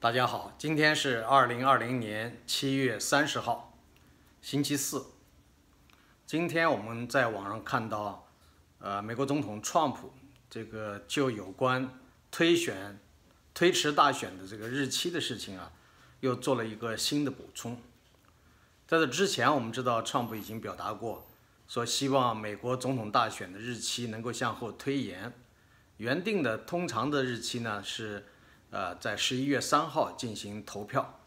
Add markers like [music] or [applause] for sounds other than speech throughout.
大家好，今天是二零二零年七月三十号，星期四。今天我们在网上看到，呃，美国总统 Trump 这个就有关推选、推迟大选的这个日期的事情啊，又做了一个新的补充。在这之前，我们知道 Trump 已经表达过，说希望美国总统大选的日期能够向后推延，原定的通常的日期呢是。呃，在十一月三号进行投票，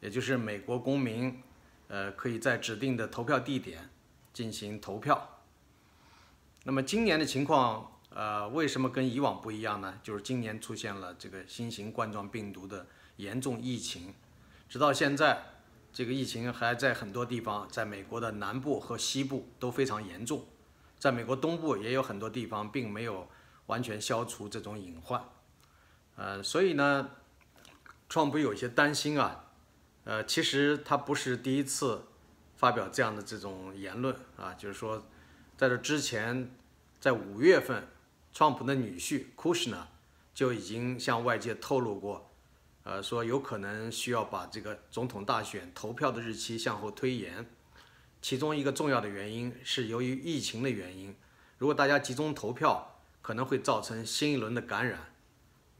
也就是美国公民，呃，可以在指定的投票地点进行投票。那么今年的情况，呃，为什么跟以往不一样呢？就是今年出现了这个新型冠状病毒的严重疫情，直到现在，这个疫情还在很多地方，在美国的南部和西部都非常严重，在美国东部也有很多地方并没有完全消除这种隐患。呃，所以呢，创普有些担心啊，呃，其实他不是第一次发表这样的这种言论啊，就是说，在这之前，在五月份，创普的女婿 Kushner 就已经向外界透露过，呃，说有可能需要把这个总统大选投票的日期向后推延，其中一个重要的原因是由于疫情的原因，如果大家集中投票，可能会造成新一轮的感染。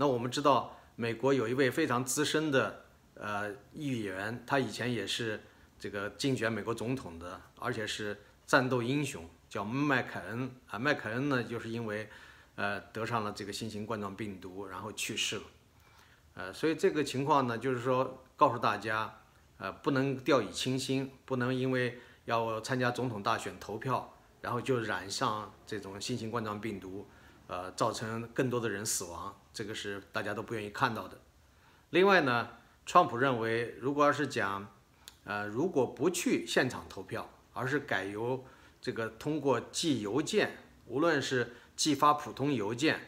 那我们知道，美国有一位非常资深的呃议员，他以前也是这个竞选美国总统的，而且是战斗英雄，叫麦凯恩啊。麦凯恩呢，就是因为呃得上了这个新型冠状病毒，然后去世了。呃，所以这个情况呢，就是说告诉大家，呃，不能掉以轻心，不能因为要参加总统大选投票，然后就染上这种新型冠状病毒。呃，造成更多的人死亡，这个是大家都不愿意看到的。另外呢，川普认为，如果要是讲，呃，如果不去现场投票，而是改由这个通过寄邮件，无论是寄发普通邮件，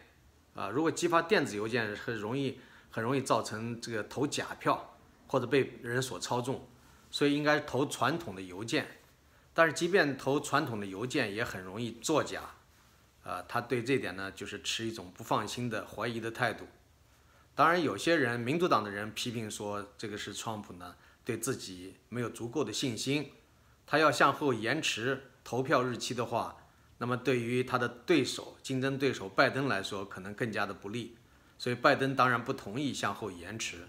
啊，如果寄发电子邮件，很容易很容易造成这个投假票或者被人所操纵，所以应该投传统的邮件。但是即便投传统的邮件，也很容易作假。呃，他对这点呢，就是持一种不放心的、怀疑的态度。当然，有些人，民主党的人批评说，这个是川普呢对自己没有足够的信心。他要向后延迟投票日期的话，那么对于他的对手、竞争对手拜登来说，可能更加的不利。所以，拜登当然不同意向后延迟，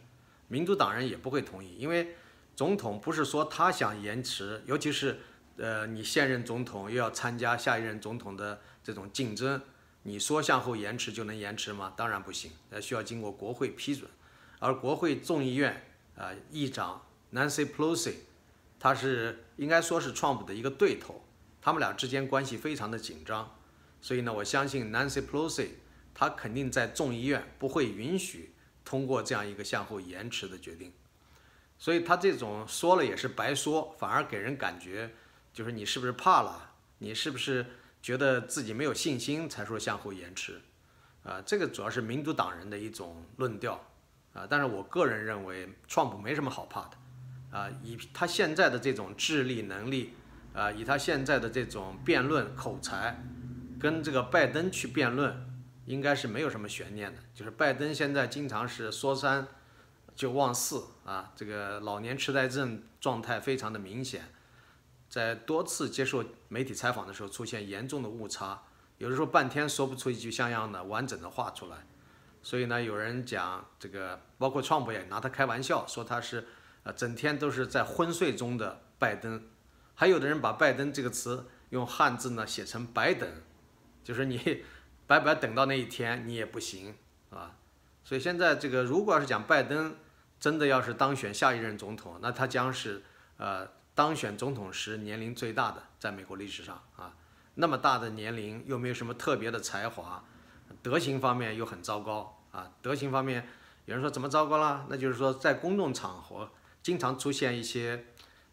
民主党人也不会同意，因为总统不是说他想延迟，尤其是。呃，你现任总统又要参加下一任总统的这种竞争，你说向后延迟就能延迟吗？当然不行，呃，需要经过国会批准。而国会众议院啊，议长 Nancy Pelosi，他是应该说是 Trump 的一个对头，他们俩之间关系非常的紧张。所以呢，我相信 Nancy Pelosi，他肯定在众议院不会允许通过这样一个向后延迟的决定。所以他这种说了也是白说，反而给人感觉。就是你是不是怕了？你是不是觉得自己没有信心才说向后延迟？啊，这个主要是民主党人的一种论调啊。但是我个人认为，川普没什么好怕的啊。以他现在的这种智力能力啊，以他现在的这种辩论口才，跟这个拜登去辩论，应该是没有什么悬念的。就是拜登现在经常是说三就忘四啊，这个老年痴呆症状态非常的明显。在多次接受媒体采访的时候，出现严重的误差，有的时候半天说不出一句像样的完整的话出来。所以呢，有人讲这个，包括创普也拿他开玩笑，说他是呃整天都是在昏睡中的拜登。还有的人把拜登这个词用汉字呢写成白等，就是你 [laughs] 白白等到那一天你也不行啊。所以现在这个如果要是讲拜登真的要是当选下一任总统，那他将是呃。当选总统时年龄最大的，在美国历史上啊，那么大的年龄又没有什么特别的才华，德行方面又很糟糕啊。德行方面，有人说怎么糟糕了？那就是说在公众场合经常出现一些，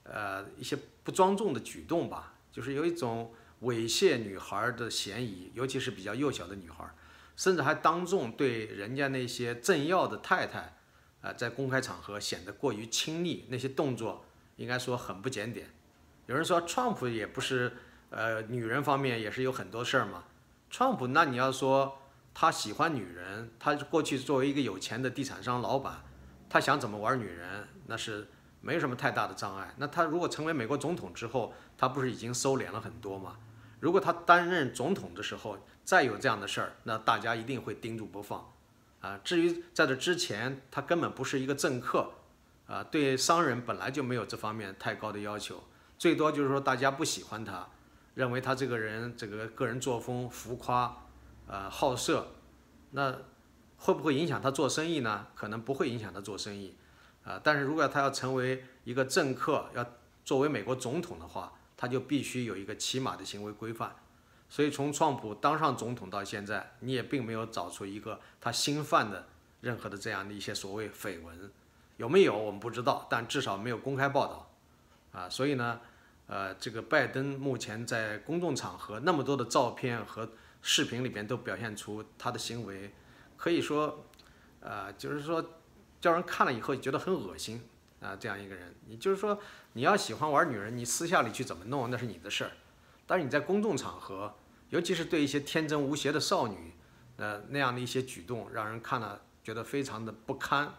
呃，一些不庄重的举动吧，就是有一种猥亵女孩的嫌疑，尤其是比较幼小的女孩，甚至还当众对人家那些政要的太太，啊，在公开场合显得过于亲昵，那些动作。应该说很不检点。有人说，Trump 也不是，呃，女人方面也是有很多事儿嘛。Trump，那你要说他喜欢女人，他过去作为一个有钱的地产商老板，他想怎么玩女人，那是没有什么太大的障碍。那他如果成为美国总统之后，他不是已经收敛了很多吗？如果他担任总统的时候再有这样的事儿，那大家一定会盯住不放。啊，至于在这之前，他根本不是一个政客，啊，对商人本来就没有这方面太高的要求，最多就是说大家不喜欢他，认为他这个人这个个人作风浮夸，呃，好色，那会不会影响他做生意呢？可能不会影响他做生意，啊，但是如果他要成为一个政客，要作为美国总统的话，他就必须有一个起码的行为规范。所以从川普当上总统到现在，你也并没有找出一个他新犯的任何的这样的一些所谓绯闻，有没有我们不知道，但至少没有公开报道，啊，所以呢，呃，这个拜登目前在公众场合那么多的照片和视频里边都表现出他的行为，可以说，呃，就是说叫人看了以后觉得很恶心啊，这样一个人，你就是说你要喜欢玩女人，你私下里去怎么弄那是你的事儿。但是你在公众场合，尤其是对一些天真无邪的少女，呃，那样的一些举动，让人看了觉得非常的不堪，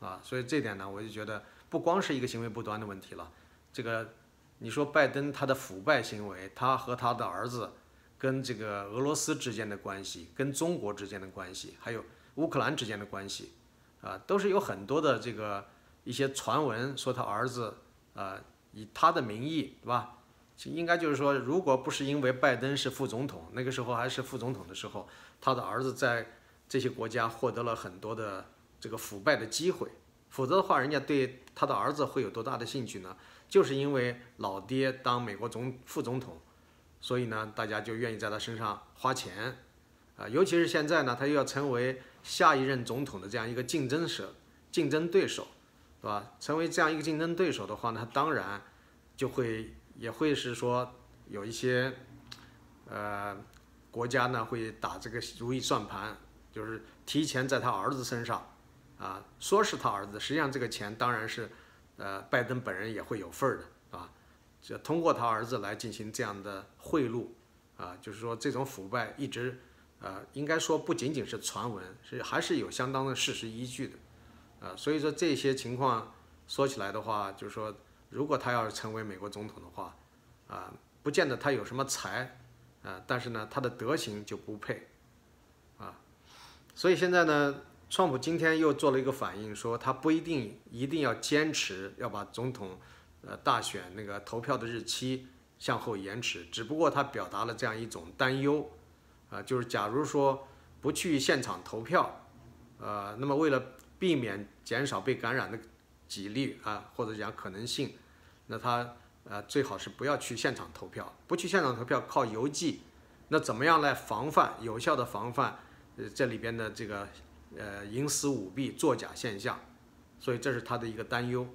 啊，所以这点呢，我就觉得不光是一个行为不端的问题了。这个，你说拜登他的腐败行为，他和他的儿子，跟这个俄罗斯之间的关系，跟中国之间的关系，还有乌克兰之间的关系，啊，都是有很多的这个一些传闻说他儿子，啊，以他的名义，对吧？应该就是说，如果不是因为拜登是副总统，那个时候还是副总统的时候，他的儿子在这些国家获得了很多的这个腐败的机会，否则的话，人家对他的儿子会有多大的兴趣呢？就是因为老爹当美国总副总统，所以呢，大家就愿意在他身上花钱，啊，尤其是现在呢，他又要成为下一任总统的这样一个竞争者、竞争对手，对吧？成为这样一个竞争对手的话呢，他当然就会。也会是说有一些，呃，国家呢会打这个如意算盘，就是提前在他儿子身上，啊，说是他儿子，实际上这个钱当然是，呃，拜登本人也会有份儿的，啊，就通过他儿子来进行这样的贿赂，啊，就是说这种腐败一直，呃，应该说不仅仅是传闻，是还是有相当的事实依据的，啊，所以说这些情况说起来的话，就是说。如果他要是成为美国总统的话，啊，不见得他有什么才，啊，但是呢，他的德行就不配，啊，所以现在呢，川普今天又做了一个反应，说他不一定一定要坚持要把总统，呃，大选那个投票的日期向后延迟，只不过他表达了这样一种担忧，啊，就是假如说不去现场投票，呃，那么为了避免减少被感染的。几率啊，或者讲可能性，那他呃最好是不要去现场投票，不去现场投票靠邮寄，那怎么样来防范有效的防范呃这里边的这个呃营私舞弊作假现象，所以这是他的一个担忧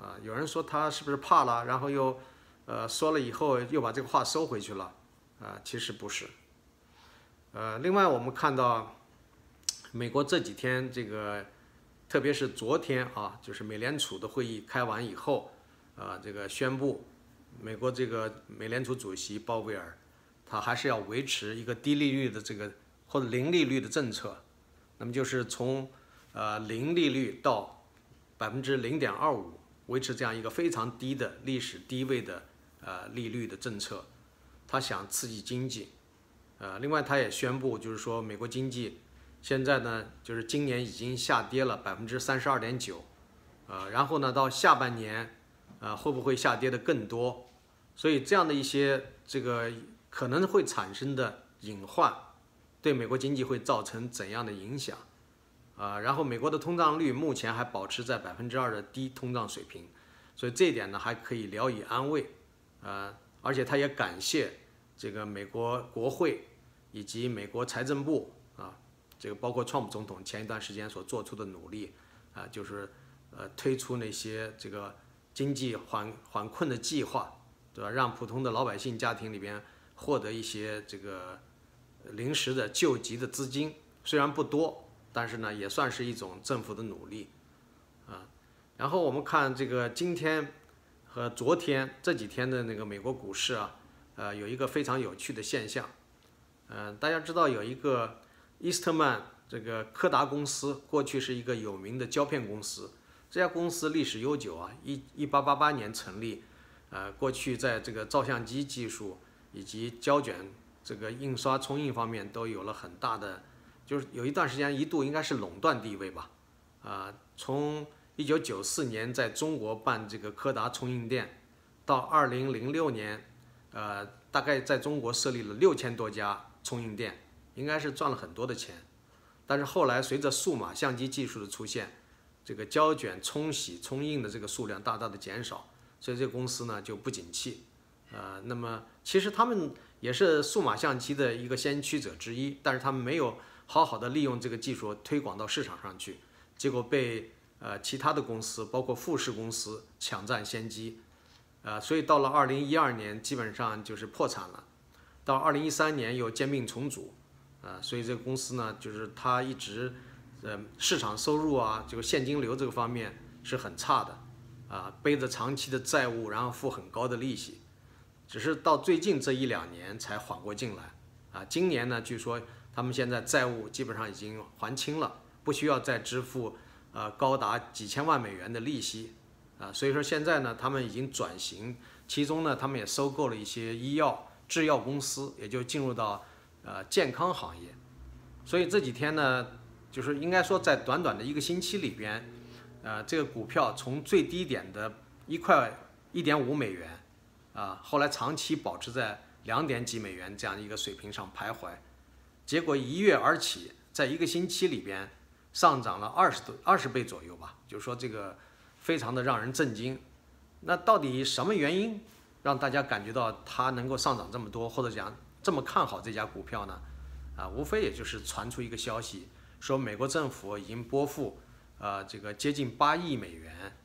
啊。有人说他是不是怕了，然后又呃说了以后又把这个话收回去了啊？其实不是。呃，另外我们看到美国这几天这个。特别是昨天啊，就是美联储的会议开完以后，啊，这个宣布，美国这个美联储主席鲍威尔，他还是要维持一个低利率的这个或者零利率的政策，那么就是从呃零利率到百分之零点二五，维持这样一个非常低的历史低位的呃利率的政策，他想刺激经济，呃，另外他也宣布就是说美国经济。现在呢，就是今年已经下跌了百分之三十二点九，呃，然后呢，到下半年，呃，会不会下跌的更多？所以这样的一些这个可能会产生的隐患，对美国经济会造成怎样的影响？啊，然后美国的通胀率目前还保持在百分之二的低通胀水平，所以这一点呢还可以聊以安慰，呃，而且他也感谢这个美国国会以及美国财政部啊。这个包括川普总统前一段时间所做出的努力，啊，就是呃推出那些这个经济缓缓困的计划，对吧？让普通的老百姓家庭里边获得一些这个临时的救急的资金，虽然不多，但是呢也算是一种政府的努力，啊。然后我们看这个今天和昨天这几天的那个美国股市啊，呃，有一个非常有趣的现象，嗯，大家知道有一个。伊斯特曼这个柯达公司过去是一个有名的胶片公司，这家公司历史悠久啊，一一八八八年成立，呃，过去在这个照相机技术以及胶卷这个印刷冲印方面都有了很大的，就是有一段时间一度应该是垄断地位吧，啊，从一九九四年在中国办这个柯达冲印店，到二零零六年，呃，大概在中国设立了六千多家冲印店。应该是赚了很多的钱，但是后来随着数码相机技术的出现，这个胶卷冲洗、冲印的这个数量大大的减少，所以这个公司呢就不景气。呃，那么其实他们也是数码相机的一个先驱者之一，但是他们没有好好的利用这个技术推广到市场上去，结果被呃其他的公司，包括富士公司抢占先机，呃，所以到了二零一二年基本上就是破产了，到二零一三年又兼并重组。啊，所以这个公司呢，就是它一直，呃，市场收入啊，这个现金流这个方面是很差的，啊，背着长期的债务，然后付很高的利息，只是到最近这一两年才缓过劲来，啊，今年呢，据说他们现在债务基本上已经还清了，不需要再支付，呃，高达几千万美元的利息，啊，所以说现在呢，他们已经转型，其中呢，他们也收购了一些医药制药公司，也就进入到。呃，健康行业，所以这几天呢，就是应该说在短短的一个星期里边，呃，这个股票从最低点的一块一点五美元，啊，后来长期保持在两点几美元这样一个水平上徘徊，结果一跃而起，在一个星期里边上涨了二十多二十倍左右吧，就是说这个非常的让人震惊。那到底什么原因让大家感觉到它能够上涨这么多，或者讲？这么看好这家股票呢？啊，无非也就是传出一个消息，说美国政府已经拨付，呃，这个接近八亿美元，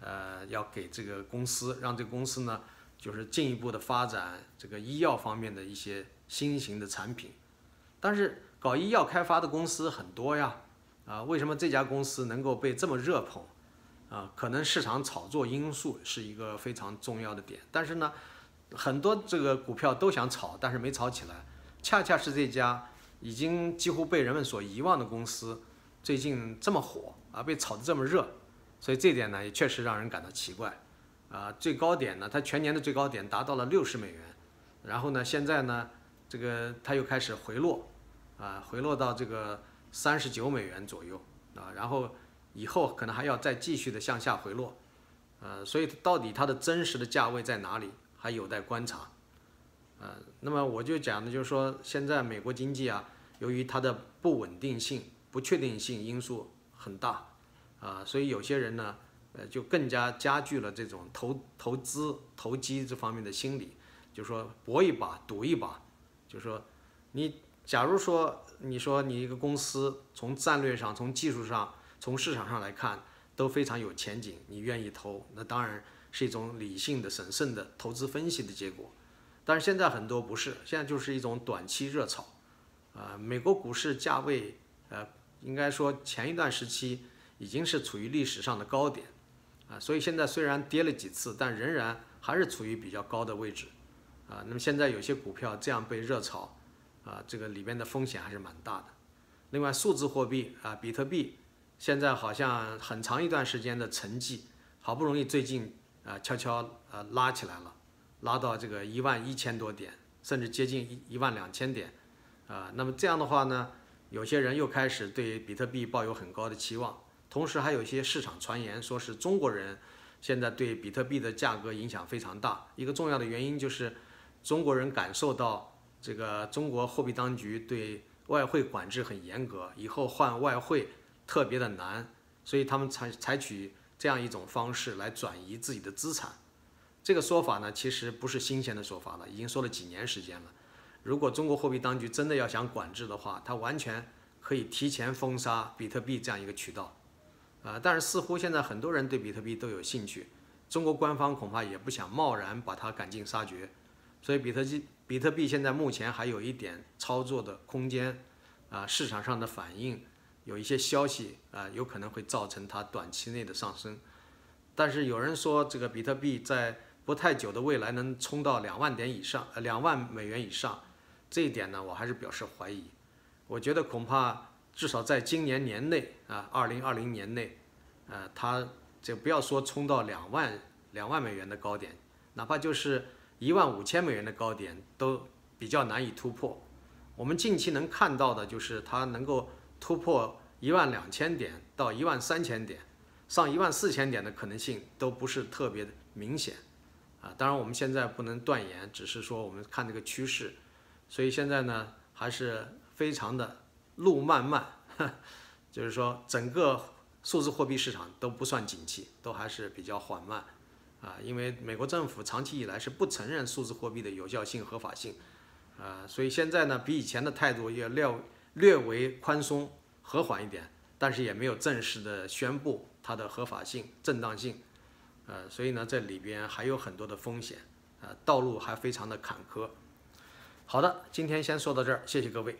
呃，要给这个公司，让这个公司呢，就是进一步的发展这个医药方面的一些新型的产品。但是搞医药开发的公司很多呀，啊，为什么这家公司能够被这么热捧？啊，可能市场炒作因素是一个非常重要的点，但是呢。很多这个股票都想炒，但是没炒起来。恰恰是这家已经几乎被人们所遗忘的公司，最近这么火啊，被炒得这么热，所以这点呢也确实让人感到奇怪。啊，最高点呢，它全年的最高点达到了六十美元，然后呢，现在呢，这个它又开始回落，啊，回落到这个三十九美元左右，啊，然后以后可能还要再继续的向下回落，呃，所以到底它的真实的价位在哪里？还有待观察，呃，那么我就讲的就是说，现在美国经济啊，由于它的不稳定性、不确定性因素很大，啊，所以有些人呢，呃，就更加加剧了这种投投资投机这方面的心理，就说搏一把、赌一把，就说你假如说你说你一个公司从战略上、从技术上、从市场上来看都非常有前景，你愿意投，那当然。是一种理性的、审慎的投资分析的结果，但是现在很多不是，现在就是一种短期热炒，啊，美国股市价位，呃，应该说前一段时期已经是处于历史上的高点，啊，所以现在虽然跌了几次，但仍然还是处于比较高的位置，啊，那么现在有些股票这样被热炒，啊，这个里边的风险还是蛮大的。另外，数字货币啊，比特币现在好像很长一段时间的沉寂，好不容易最近。啊，悄悄呃拉起来了，拉到这个一万一千多点，甚至接近一一万两千点，啊，那么这样的话呢，有些人又开始对比特币抱有很高的期望，同时还有一些市场传言说是中国人现在对比特币的价格影响非常大，一个重要的原因就是中国人感受到这个中国货币当局对外汇管制很严格，以后换外汇特别的难，所以他们采采取。这样一种方式来转移自己的资产，这个说法呢，其实不是新鲜的说法了，已经说了几年时间了。如果中国货币当局真的要想管制的话，它完全可以提前封杀比特币这样一个渠道，啊，但是似乎现在很多人对比特币都有兴趣，中国官方恐怕也不想贸然把它赶尽杀绝，所以比特币比特币现在目前还有一点操作的空间，啊，市场上的反应。有一些消息啊，有可能会造成它短期内的上升，但是有人说这个比特币在不太久的未来能冲到两万点以上，呃，两万美元以上，这一点呢，我还是表示怀疑。我觉得恐怕至少在今年年内啊，二零二零年内，呃，它就不要说冲到两万两万美元的高点，哪怕就是一万五千美元的高点都比较难以突破。我们近期能看到的就是它能够突破一万两千点到一万三千点，上一万四千点的可能性都不是特别明显。啊，当然我们现在不能断言，只是说我们看这个趋势，所以现在呢还是非常的路漫漫，就是说整个数字货币市场都不算景气，都还是比较缓慢，啊，因为美国政府长期以来是不承认数字货币的有效性、合法性，啊，所以现在呢比以前的态度也略略为宽松、和缓一点，但是也没有正式的宣布它的合法性、正当性。呃，所以呢，这里边还有很多的风险，啊，道路还非常的坎坷。好的，今天先说到这儿，谢谢各位。